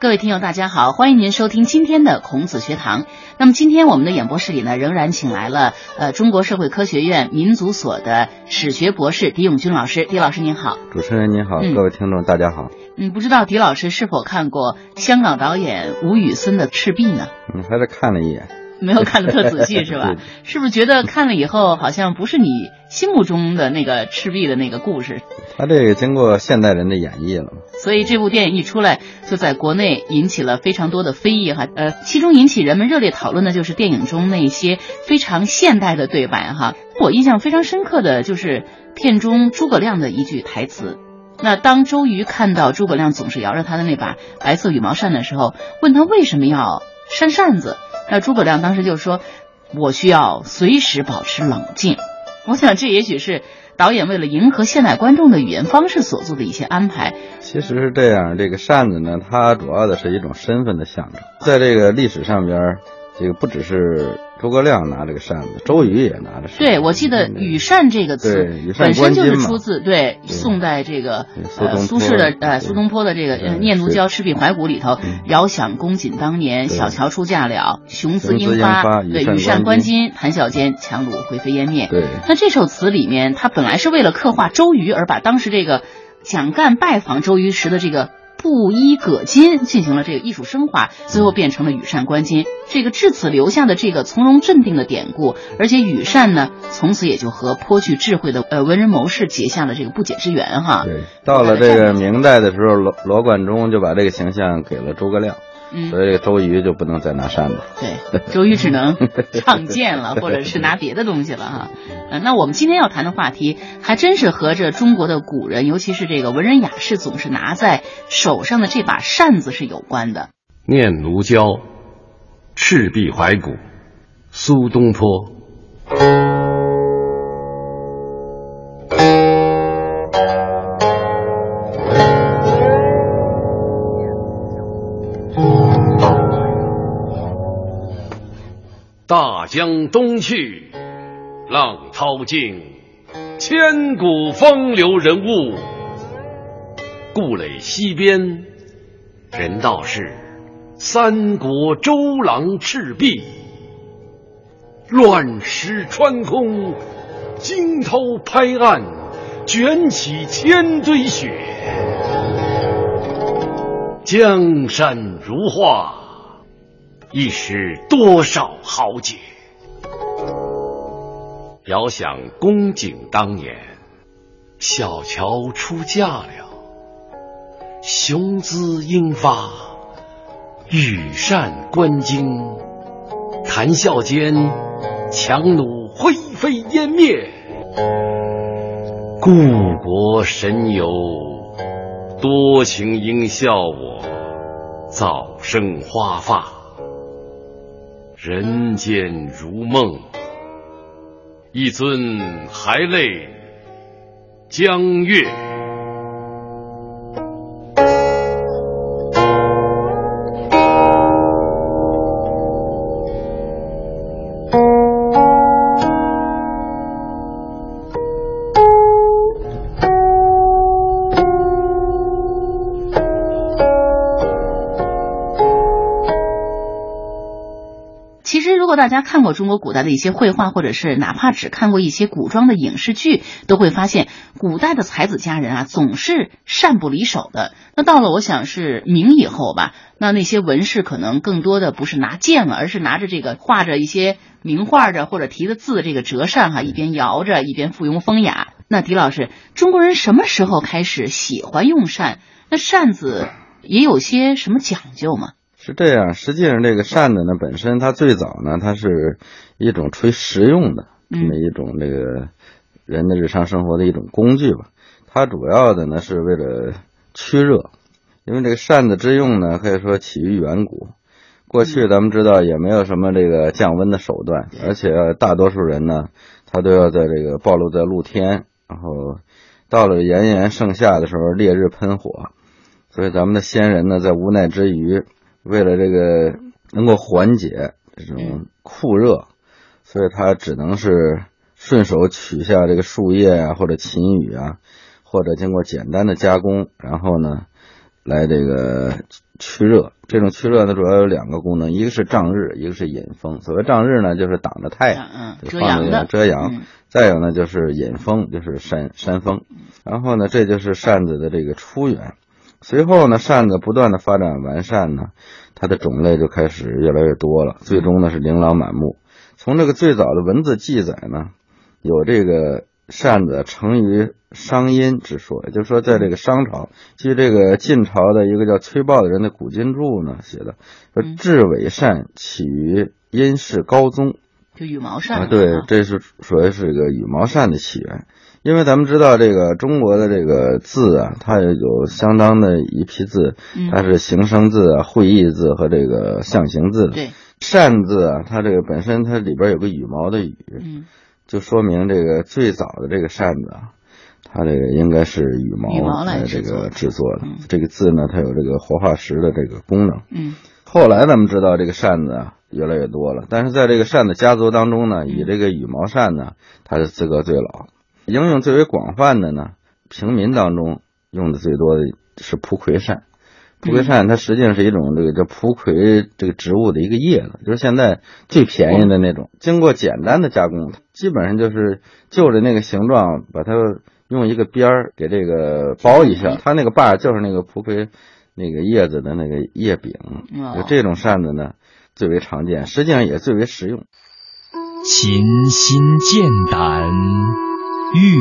各位听友，大家好，欢迎您收听今天的孔子学堂。那么今天我们的演播室里呢，仍然请来了呃中国社会科学院民族所的史学博士狄永军老师。狄老师您好，主持人您好，嗯各位听众大家好。嗯，不知道狄老师是否看过香港导演吴宇森的《赤壁》呢？嗯，还是看了一眼，没有看的特仔细 是吧？是不是觉得看了以后好像不是你心目中的那个赤壁的那个故事？他这个经过现代人的演绎了嘛，所以这部电影一出来，就在国内引起了非常多的非议哈。呃，其中引起人们热烈讨论的就是电影中那些非常现代的对白哈。我印象非常深刻的就是片中诸葛亮的一句台词。那当周瑜看到诸葛亮总是摇着他的那把白色羽毛扇的时候，问他为什么要扇扇子，那诸葛亮当时就说：“我需要随时保持冷静。”我想这也许是导演为了迎合现代观众的语言方式所做的一些安排。其实是这样，这个扇子呢，它主要的是一种身份的象征，在这个历史上边，这个不只是诸葛亮拿这个扇子，周瑜也拿着扇子。对，我记得“羽扇”这个词本身就是出自对对宋代这个呃苏轼的呃苏东坡的这个念奴娇·赤壁怀古》里头嗯，遥想公瑾当年，小乔出嫁了，雄姿英英发对，羽扇纶纶巾，谈笑间，樯橹灰飞烟灭。对那这首词里面，它本来是为了刻画周瑜，而把当时这个蒋干拜访周瑜时的这个布衣葛巾进行了这个艺术升华，最后变成了羽扇纶巾。这个至此留下的这个从容镇定的典故，而且羽扇呢，从此也就和颇具智慧的呃文人谋士结下了这个不解之缘哈。对，到了这个明代的时候，罗罗贯中就把这个形象给了诸葛亮，嗯，所以周瑜就不能再拿扇子。对，周瑜只能唱剑了，或者是拿别的东西了哈。呃，那我们今天要谈的话题，还真是和这中国的古人，尤其是这个文人雅士，总是拿在手上的这把扇子是有关的。念奴娇，赤壁怀古，苏东坡。江东去，浪淘尽，千古风流人物。故垒西边，人道是三国周郎赤壁。乱石穿空，惊涛拍岸，卷起千堆雪。江山如画，一时多少豪杰。遥想公瑾当年，小乔出嫁了，雄姿英发，羽扇纶巾，谈笑间，樯橹灰飞烟灭。故国神游，多情应笑我，早生华发。人间如梦，一尊还酹江月。大家看过中国古代的一些绘画，或者是哪怕只看过一些古装的影视剧，都会发现古代的才子佳人啊，总是扇不离手的。那到了我想是明以后吧，那那些文士可能更多的不是拿剑了，而是拿着这个画着一些名画的或者题的字的这个折扇哈，一边摇着一边附庸风雅。那狄老师，中国人什么时候开始喜欢用扇？那扇子也有些什么讲究吗？是这样，实际上这个扇子呢，本身它最早呢，它是一种纯实用的这么一种这个人的日常生活的一种工具吧。它主要的呢是为了驱热，因为这个扇子之用呢，可以说起于远古。过去咱们知道也没有什么这个降温的手段，而且大多数人呢，他都要在这个暴露在露天，然后到了炎炎盛夏的时候，烈日喷火，所以咱们的先人呢，在无奈之余。为了这个能够缓解这种酷热，所以他只能是顺手取下这个树叶啊，或者芹羽啊，或者经过简单的加工，然后呢，来这个驱热。这种驱热呢，主要有两个功能，一个是障日，一个是引风。所谓障日呢，就是挡着太阳，嗯，遮阳的遮阳。再有呢，就是引风，就是扇扇风。然后呢，这就是扇子的这个出源。随后呢，扇子不断的发展完善呢，它的种类就开始越来越多了，最终呢是琳琅满目。从这个最早的文字记载呢，有这个扇子成于商殷之说，也就是说，在这个商朝，据这个晋朝的一个叫崔豹的人的古今注呢写的，说雉尾扇起于殷氏高宗，就羽毛扇啊，对，这是属于是一个羽毛扇的起源。因为咱们知道这个中国的这个字啊，它有相当的一批字，它是形声字啊、会意字和这个象形字。对，扇字啊，它这个本身它里边有个羽毛的羽，嗯，就说明这个最早的这个扇子啊，它这个应该是羽毛来这个制作的。嗯、这个字呢，它有这个活化石的这个功能。嗯，后来咱们知道这个扇子啊越来越多了，但是在这个扇子家族当中呢，以这个羽毛扇呢，它的资格最老。应用最为广泛的呢，平民当中用的最多的是蒲葵扇。蒲葵扇它实际上是一种这个叫蒲葵这个植物的一个叶子，就是现在最便宜的那种。经过简单的加工，基本上就是就着那个形状，把它用一个边儿给这个包一下，它那个把就是那个蒲葵那个叶子的那个叶柄。就这种扇子呢最为常见，实际上也最为实用。琴心剑胆。玉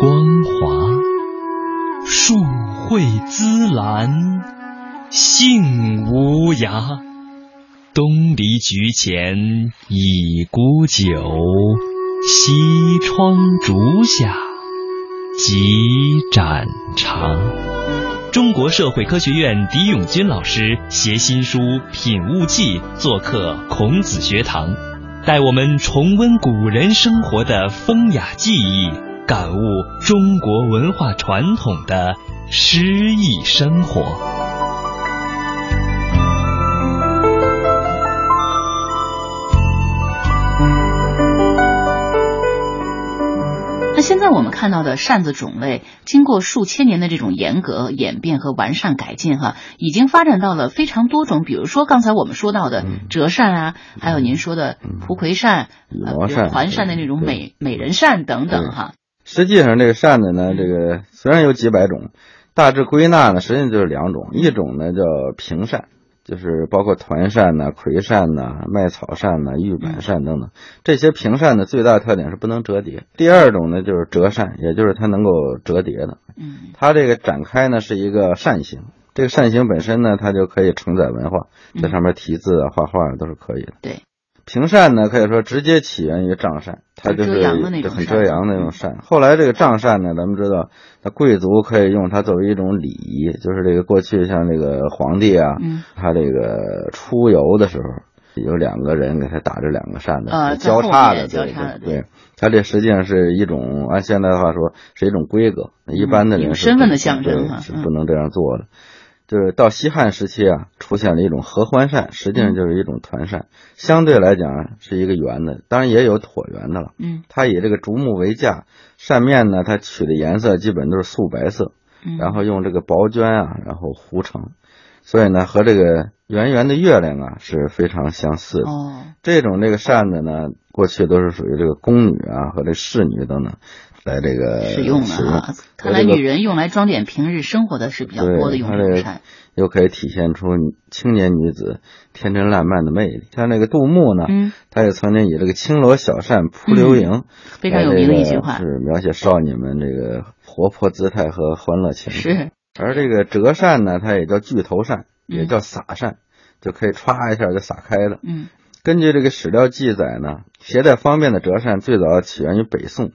光华，树蕙滋兰，杏无涯。东篱菊前倚孤酒，西窗烛下几盏茶。中国社会科学院狄永军老师携新书《品物记》做客孔子学堂。带我们重温古人生活的风雅记忆，感悟中国文化传统的诗意生活。那现在我们看到的扇子种类，经过数千年的这种严格演变和完善改进，哈，已经发展到了非常多种。比如说刚才我们说到的折扇啊，还有您说的蒲葵扇、环扇的那种美美人扇等等，哈。实际上，这个扇子呢，这个虽然有几百种，大致归纳呢，实际上就是两种，一种呢叫平扇。就是包括团扇呐、葵扇呐、麦草扇呐、玉板扇等等，这些平扇的最大特点是不能折叠。第二种呢就是折扇，也就是它能够折叠的。嗯，它这个展开呢是一个扇形，这个扇形本身呢它就可以承载文化，在上面题字啊、画画都是可以的。对。平扇呢，可以说直接起源于帐扇，它就是很遮阳的那种扇。后来这个帐扇呢，咱们知道，那贵族可以用它作为一种礼仪，就是这个过去像这个皇帝啊，他这个出游的时候，有两个人给他打着两个扇子，交叉的，对对对。他这实际上是一种按现在的话说，是一种规格，一般的人身份的象征是不能这样做的。就是到西汉时期啊，出现了一种合欢扇，实际上就是一种团扇，相对来讲是一个圆的，当然也有椭圆的了。嗯，它以这个竹木为架，扇面呢，它取的颜色基本都是素白色，然后用这个薄绢啊，然后糊成，所以呢，和这个圆圆的月亮啊是非常相似的。哦，这种这个扇子呢，过去都是属于这个宫女啊和这侍女等等。来这个使用的啊，看来女人用来装点平日生活的是比较多的用扇，又可以体现出青年女子天真烂漫的魅力。像那个杜牧呢，嗯，他也曾经以这个青罗小扇扑流萤，非常有名的一句话，是描写少女们这个活泼姿态和欢乐情绪。是，而这个折扇呢，它也叫巨头扇，也叫撒扇，就可以歘一下就撒开了。嗯，根据这个史料记载呢，携带方便的折扇最早起源于北宋。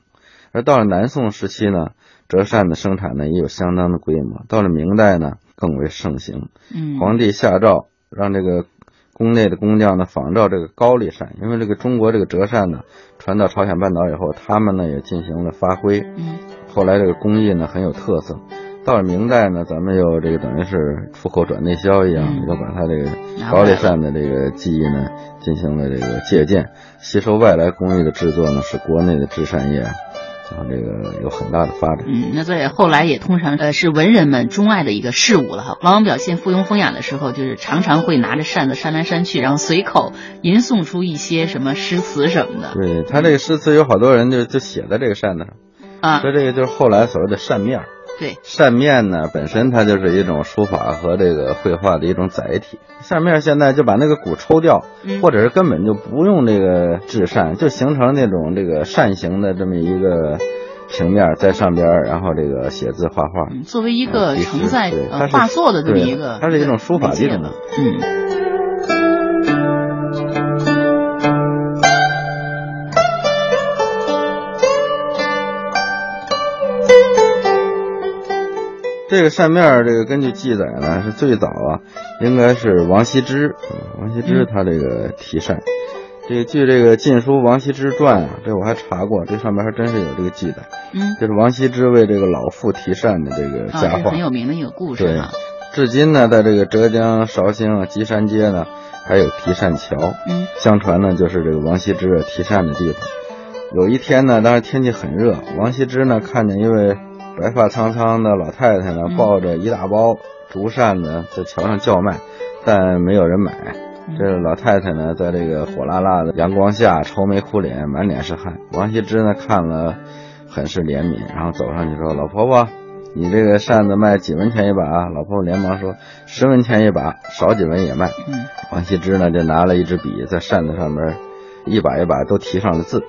而到了南宋时期呢，折扇的生产呢也有相当的规模。到了明代呢，更为盛行。嗯，皇帝下诏让这个宫内的工匠呢仿照这个高丽扇，因为这个中国这个折扇呢传到朝鲜半岛以后，他们呢也进行了发挥。嗯，后来这个工艺呢很有特色。到了明代呢，咱们又这个等于是出口转内销一样，又把它这个高丽扇的这个技艺呢进行了这个借鉴，吸收外来工艺的制作呢，使国内的制扇业。然后这个有很大的发展。嗯，那在后来也通常呃是文人们钟爱的一个事物了哈。往往表现附庸风雅的时候，就是常常会拿着扇子扇来扇去，然后随口吟诵出一些什么诗词什么的。对他这个诗词有好多人就就写在这个扇子上啊，所以这个就是后来所谓的扇面。对，扇面呢本身它就是一种书法和这个绘画的一种载体。扇面现在就把那个骨抽掉，或者是根本就不用这个制扇，就形成那种这个扇形的这么一个平面在上边，然后这个写字画画，作为一个承载呃画作的这么一个，它是一种书法的一种，嗯。这个扇面这个根据记载呢，是最早啊，应该是王羲之，王羲之他这个题扇。这个据这个《晋书·王羲之传》啊，这我还查过，这上面还真是有这个记载。嗯，就是王羲之为这个老妇题扇的这个佳话，很有名的一个故事。对，至今呢，在这个浙江绍兴啊吉山街呢，还有题扇桥。嗯，相传呢，就是这个王羲之题扇的地方。有一天呢，当时天气很热，王羲之呢看见一位。白发苍苍的老太太呢，抱着一大包竹扇子在桥上叫卖，但没有人买。这老太太呢，在这个火辣辣的阳光下愁眉苦脸，满脸是汗。王羲之呢，看了很是怜悯，然后走上去说：“老婆婆，你这个扇子卖几文钱一把？”老婆婆连忙说：“十文钱一把，少几文也卖。”王羲之呢，就拿了一支笔，在扇子上面一把一把都提上了字。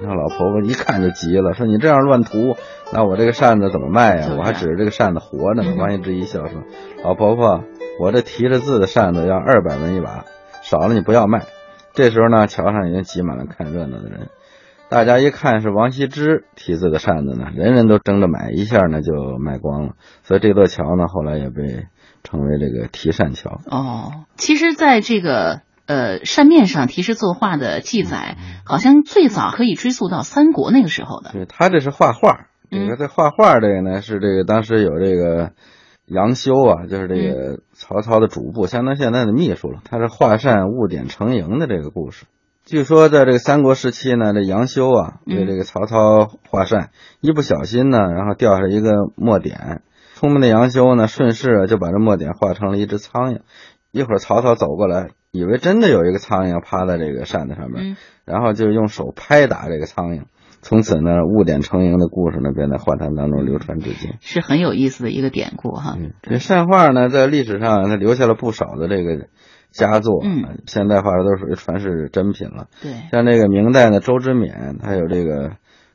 那老婆婆一看就急了，说：“你这样乱涂，那我这个扇子怎么卖呀？我还指着这个扇子活着呢。”王羲之一笑说：“老婆婆，我这提着字的扇子要二百文一把，少了你不要卖。”这时候呢，桥上已经挤满了看热闹的人，大家一看是王羲之题字的扇子呢，人人都争着买，一下呢就卖光了。所以这座桥呢，后来也被称为这个提扇桥。哦，其实，在这个。呃，扇面上题诗作画的记载，好像最早可以追溯到三国那个时候的。对他这是画画，这个在画画这个呢，是这个当时有这个杨修啊，就是这个曹操的主簿，相当于现在的秘书了。他是画扇误点成蝇的这个故事。据说在这个三国时期呢，这杨修啊，对这个曹操画扇，一不小心呢，然后掉下一个墨点，聪明的杨修呢，顺势就把这墨点画成了一只苍蝇。一会儿曹操走过来。以为真的有一个苍蝇趴在这个扇子上面，然后就用手拍打这个苍蝇，从此呢误点成营的故事呢便在画坛当中流传至今，是很有意思的一个典故哈。这扇画呢在历史上它留下了不少的这个佳作，嗯，现代画都属于传世珍品了。对，像这个明代的周之勉，他有这个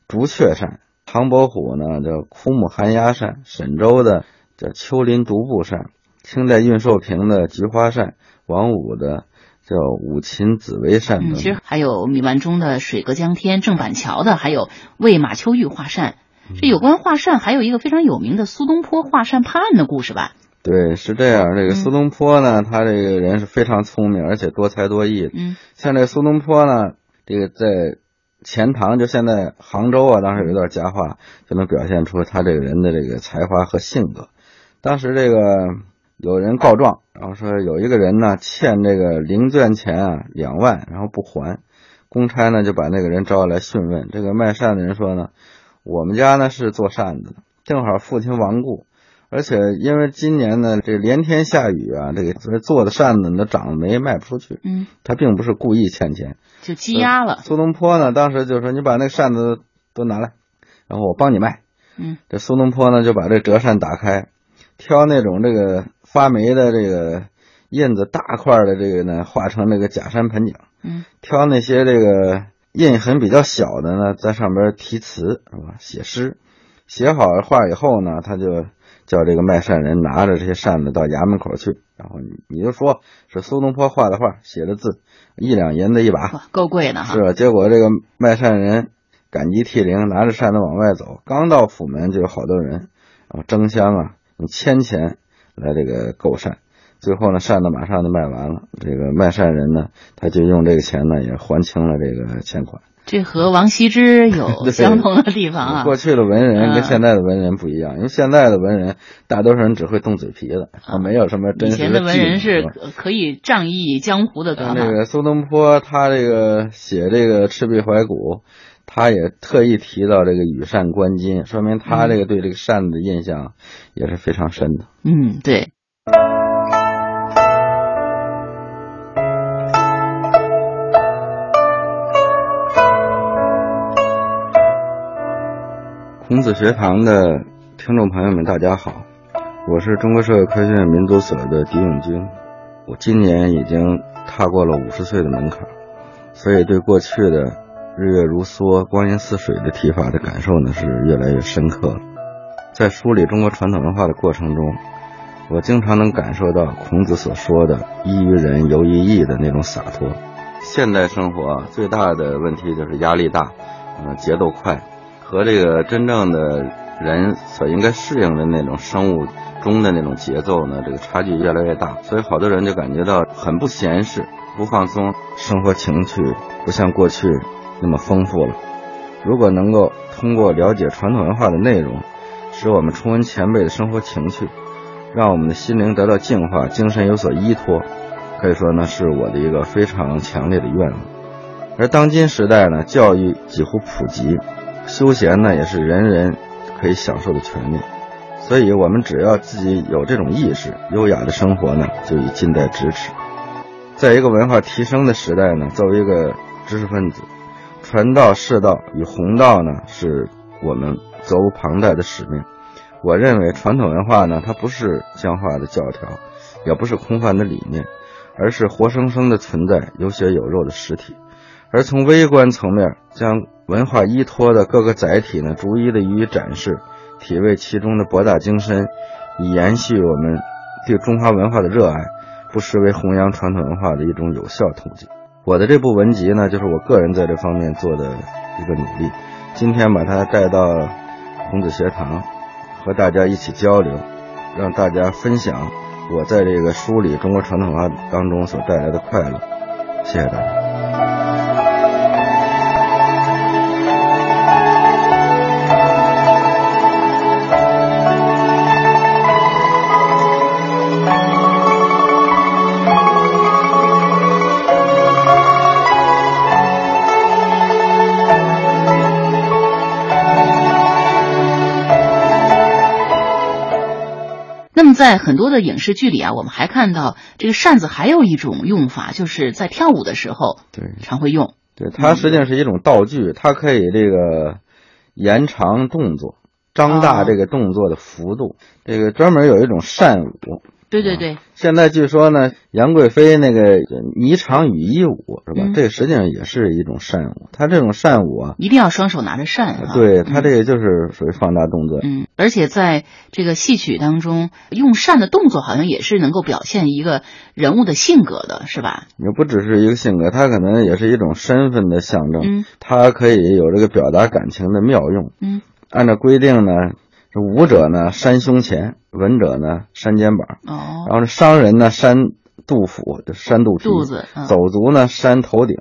竹雀扇；唐伯虎呢叫枯木寒鸦扇；沈周的叫丘陵独步扇；清代运寿平的菊花扇；王武的。叫五禽紫薇扇其实还有米万中的水阁江天、郑板桥的，还有为马秋玉画扇。这有关画扇，还有一个非常有名的苏东坡画扇判案的故事吧？对，是这样。这个苏东坡呢，他这个人是非常聪明，而且多才多艺。嗯，像这苏东坡呢，这个在钱塘，就现在杭州啊，当时有一段佳话，就能表现出他这个人的这个才华和性格。当时这个。有人告状，然后说有一个人呢欠这个零卷钱啊两万，然后不还，公差呢就把那个人招来讯问。这个卖扇的人说呢，我们家呢是做扇子的，正好父亲亡故，而且因为今年呢这连天下雨啊，这个所以做的扇子都长了霉，卖不出去。嗯，他并不是故意欠钱，就积压了。苏东坡呢当时就说你把那个扇子都拿来，然后我帮你卖。嗯，这苏东坡呢就把这折扇打开。挑那种这个发霉的这个印子大块的这个呢，画成那个假山盆景。嗯，挑那些这个印痕比较小的呢，在上边题词是吧？写诗，写好了画以后呢，他就叫这个卖扇人拿着这些扇子到衙门口去，然后你你就说是苏东坡画的画，写的字，一两银子一把，够贵的哈。是吧？结果这个卖扇人感激涕零，拿着扇子往外走，刚到府门就有好多人，然后争相啊。用千钱来这个购扇，最后呢，扇子马上就卖完了。这个卖扇人呢，他就用这个钱呢，也还清了这个欠款。这和王羲之有 相同的地方啊。过去的文人跟现在的文人不一样，因为现在的文人大多数人只会动嘴皮子，啊没有什么真实的以前的文人是可以仗义江湖的。那个苏东坡，他这个写这个《赤壁怀古》。他也特意提到这个羽扇纶巾，说明他这个对这个扇子的印象也是非常深的。嗯，对。孔子学堂的听众朋友们，大家好，我是中国社会科学院民族所的狄永军，我今年已经踏过了五十岁的门槛，所以对过去的“日月如梭，光阴似水”的提法的感受呢是越来越深刻了。在梳理中国传统文化的过程中，我经常能感受到孔子所说的“依于人，游于义”的那种洒脱。现代生活最大的问题就是压力大，嗯，节奏快。和这个真正的人所应该适应的那种生物钟的那种节奏呢，这个差距越来越大，所以好多人就感觉到很不闲适、不放松，生活情趣不像过去那么丰富了。如果能够通过了解传统文化的内容，使我们重温前辈的生活情趣，让我们的心灵得到净化，精神有所依托，可以说呢是我的一个非常强烈的愿望。而当今时代呢，教育几乎普及。休闲呢，也是人人可以享受的权利，所以我们只要自己有这种意识，优雅的生活呢，就已近在咫尺。在一个文化提升的时代呢，作为一个知识分子，传道释道与弘道呢，是我们责无旁贷的使命。我认为传统文化呢，它不是僵化的教条，也不是空泛的理念，而是活生生的存在，有血有肉的实体。而从微观层面将文化依托的各个载体呢，逐一的予以展示，体味其中的博大精深，以延续我们对中华文化的热爱，不失为弘扬传统文化的一种有效途径。我的这部文集呢，就是我个人在这方面做的一个努力。今天把它带到孔子学堂，和大家一起交流，让大家分享我在这个梳理中国传统文化当中所带来的快乐。谢谢大家。在很多的影视剧里啊，我们还看到这个扇子还有一种用法，就是在跳舞的时候，对，常会用。对，它实际上是一种道具，它可以这个延长动作，张大这个动作的幅度。这个专门有一种扇舞。对对对，现在据说呢，杨贵妃那个霓裳羽衣舞是吧？这实际上也是一种扇舞。它这种扇舞啊，一定要双手拿着扇。对，它这个就是属于放大动作。嗯，而且在这个戏曲当中，用扇的动作好像也是能够表现一个人物的性格的，是吧？也不只是一个性格，它可能也是一种身份的象征。嗯，它可以有这个表达感情的妙用。嗯，按照规定呢。这武者呢扇胸前，文者呢扇肩膀，哦，然后这商人呢扇肚腹，就扇肚子，走卒呢扇头顶，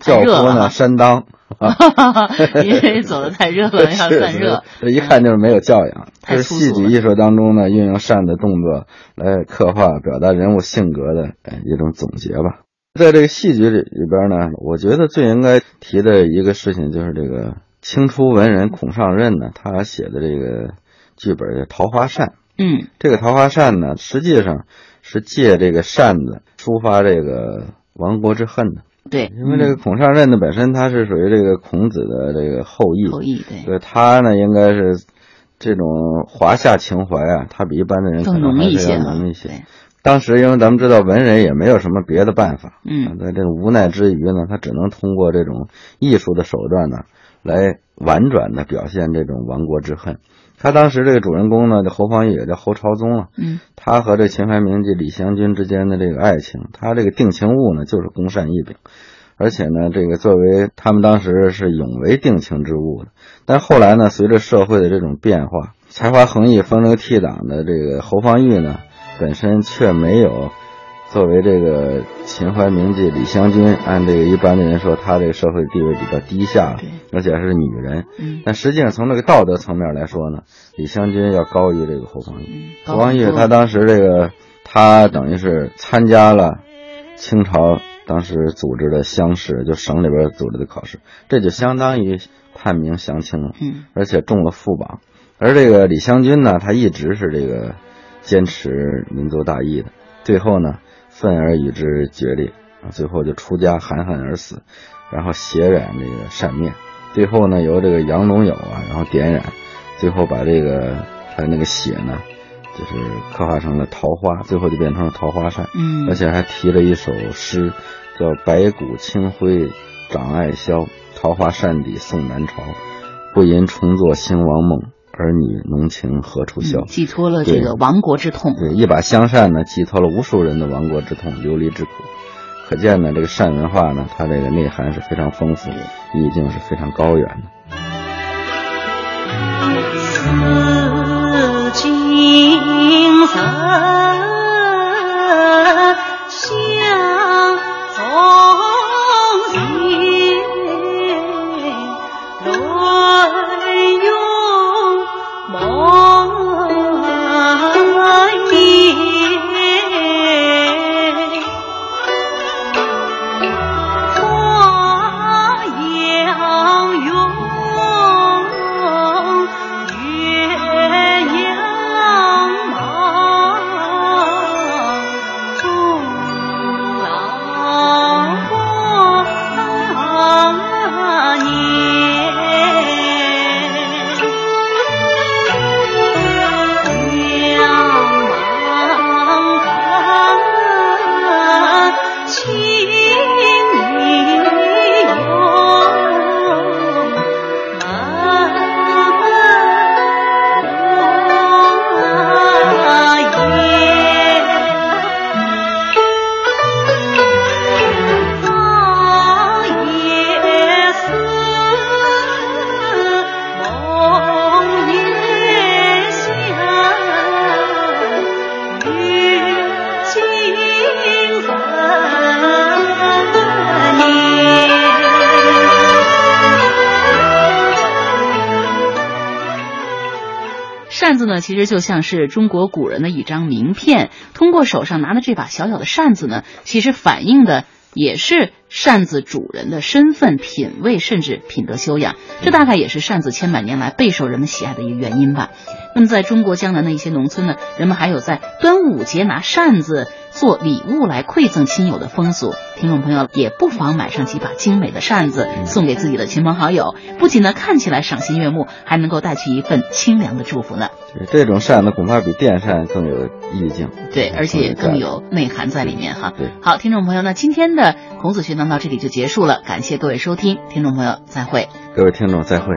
轿夫呢扇裆，哈哈哈因为走的太热了 要散热，这一看就是没有教养。这是戏剧艺术当中呢运用扇的动作来刻画表达人物性格的一种总结吧。在这个戏剧里里边呢，我觉得最应该提的一个事情就是这个清初文人孔尚任呢，他写的这个。剧本叫《桃花扇》，嗯，这个桃花扇呢，实际上是借这个扇子抒发这个亡国之恨的。对，因为这个孔尚任呢，本身他是属于这个孔子的这个后裔，后裔对，所以他呢，应该是这种华夏情怀啊，他比一般的人更浓一些，浓一些。当时因为咱们知道文人也没有什么别的办法，嗯，在这种无奈之余呢，他只能通过这种艺术的手段呢，来婉转的表现这种亡国之恨。他当时这个主人公呢，这侯方域也叫侯朝宗啊。嗯，他和这秦淮名妓李香君之间的这个爱情，他这个定情物呢，就是公扇一柄，而且呢，这个作为他们当时是永为定情之物的。但后来呢，随着社会的这种变化，才华横溢、风流倜傥的这个侯方域呢，本身却没有。作为这个秦淮名妓李香君，按这个一般的人说，她这个社会地位比较低下，而且是女人。但实际上从这个道德层面来说呢，李香君要高于这个侯方域。侯方域他当时这个，他等于是参加了清朝当时组织的乡试，就省里边组织的考试，这就相当于。判明降清了，嗯而且中了副榜。而这个李香君呢，他一直是这个坚持民族大义的，最后呢，愤而与之决裂啊，最后就出家含恨而死，然后血染这个扇面，最后呢，由这个杨龙友啊，然后点染，最后把这个他那个血呢，就是刻画成了桃花，最后就变成了桃花扇。嗯，而且还提了一首诗，叫“白骨青灰长爱消，桃花扇底送南朝。不吟重作兴亡梦，儿女浓情何处消。嗯寄托了这个亡国之痛。对，一把香扇呢，寄托了无数人的亡国之痛、流离之苦。可见呢，这个扇文化呢，它这个内涵是非常丰富，意境是非常高远的。扇子呢，其实就像是中国古人的一张名片。通过手上拿的这把小小的扇子呢，其实反映的也是扇子主人的身份、品味，甚至品德修养。这大概也是扇子千百年来备受人们喜爱的一个原因吧。那么，在中国江南的一些农村呢，人们还有在端午节拿扇子做礼物来馈赠亲友的风俗。听众朋友也不妨买上几把精美的扇子，送给自己的亲朋好友，不仅呢看起来赏心悦目，还能够带去一份清凉的祝福呢。这种扇子，恐怕比电扇更有意境。对，而且更有内涵在里面哈。对，好，听众朋友，那今天的孔子学堂到这里就结束了，感谢各位收听，听众朋友再会。各位听众再会。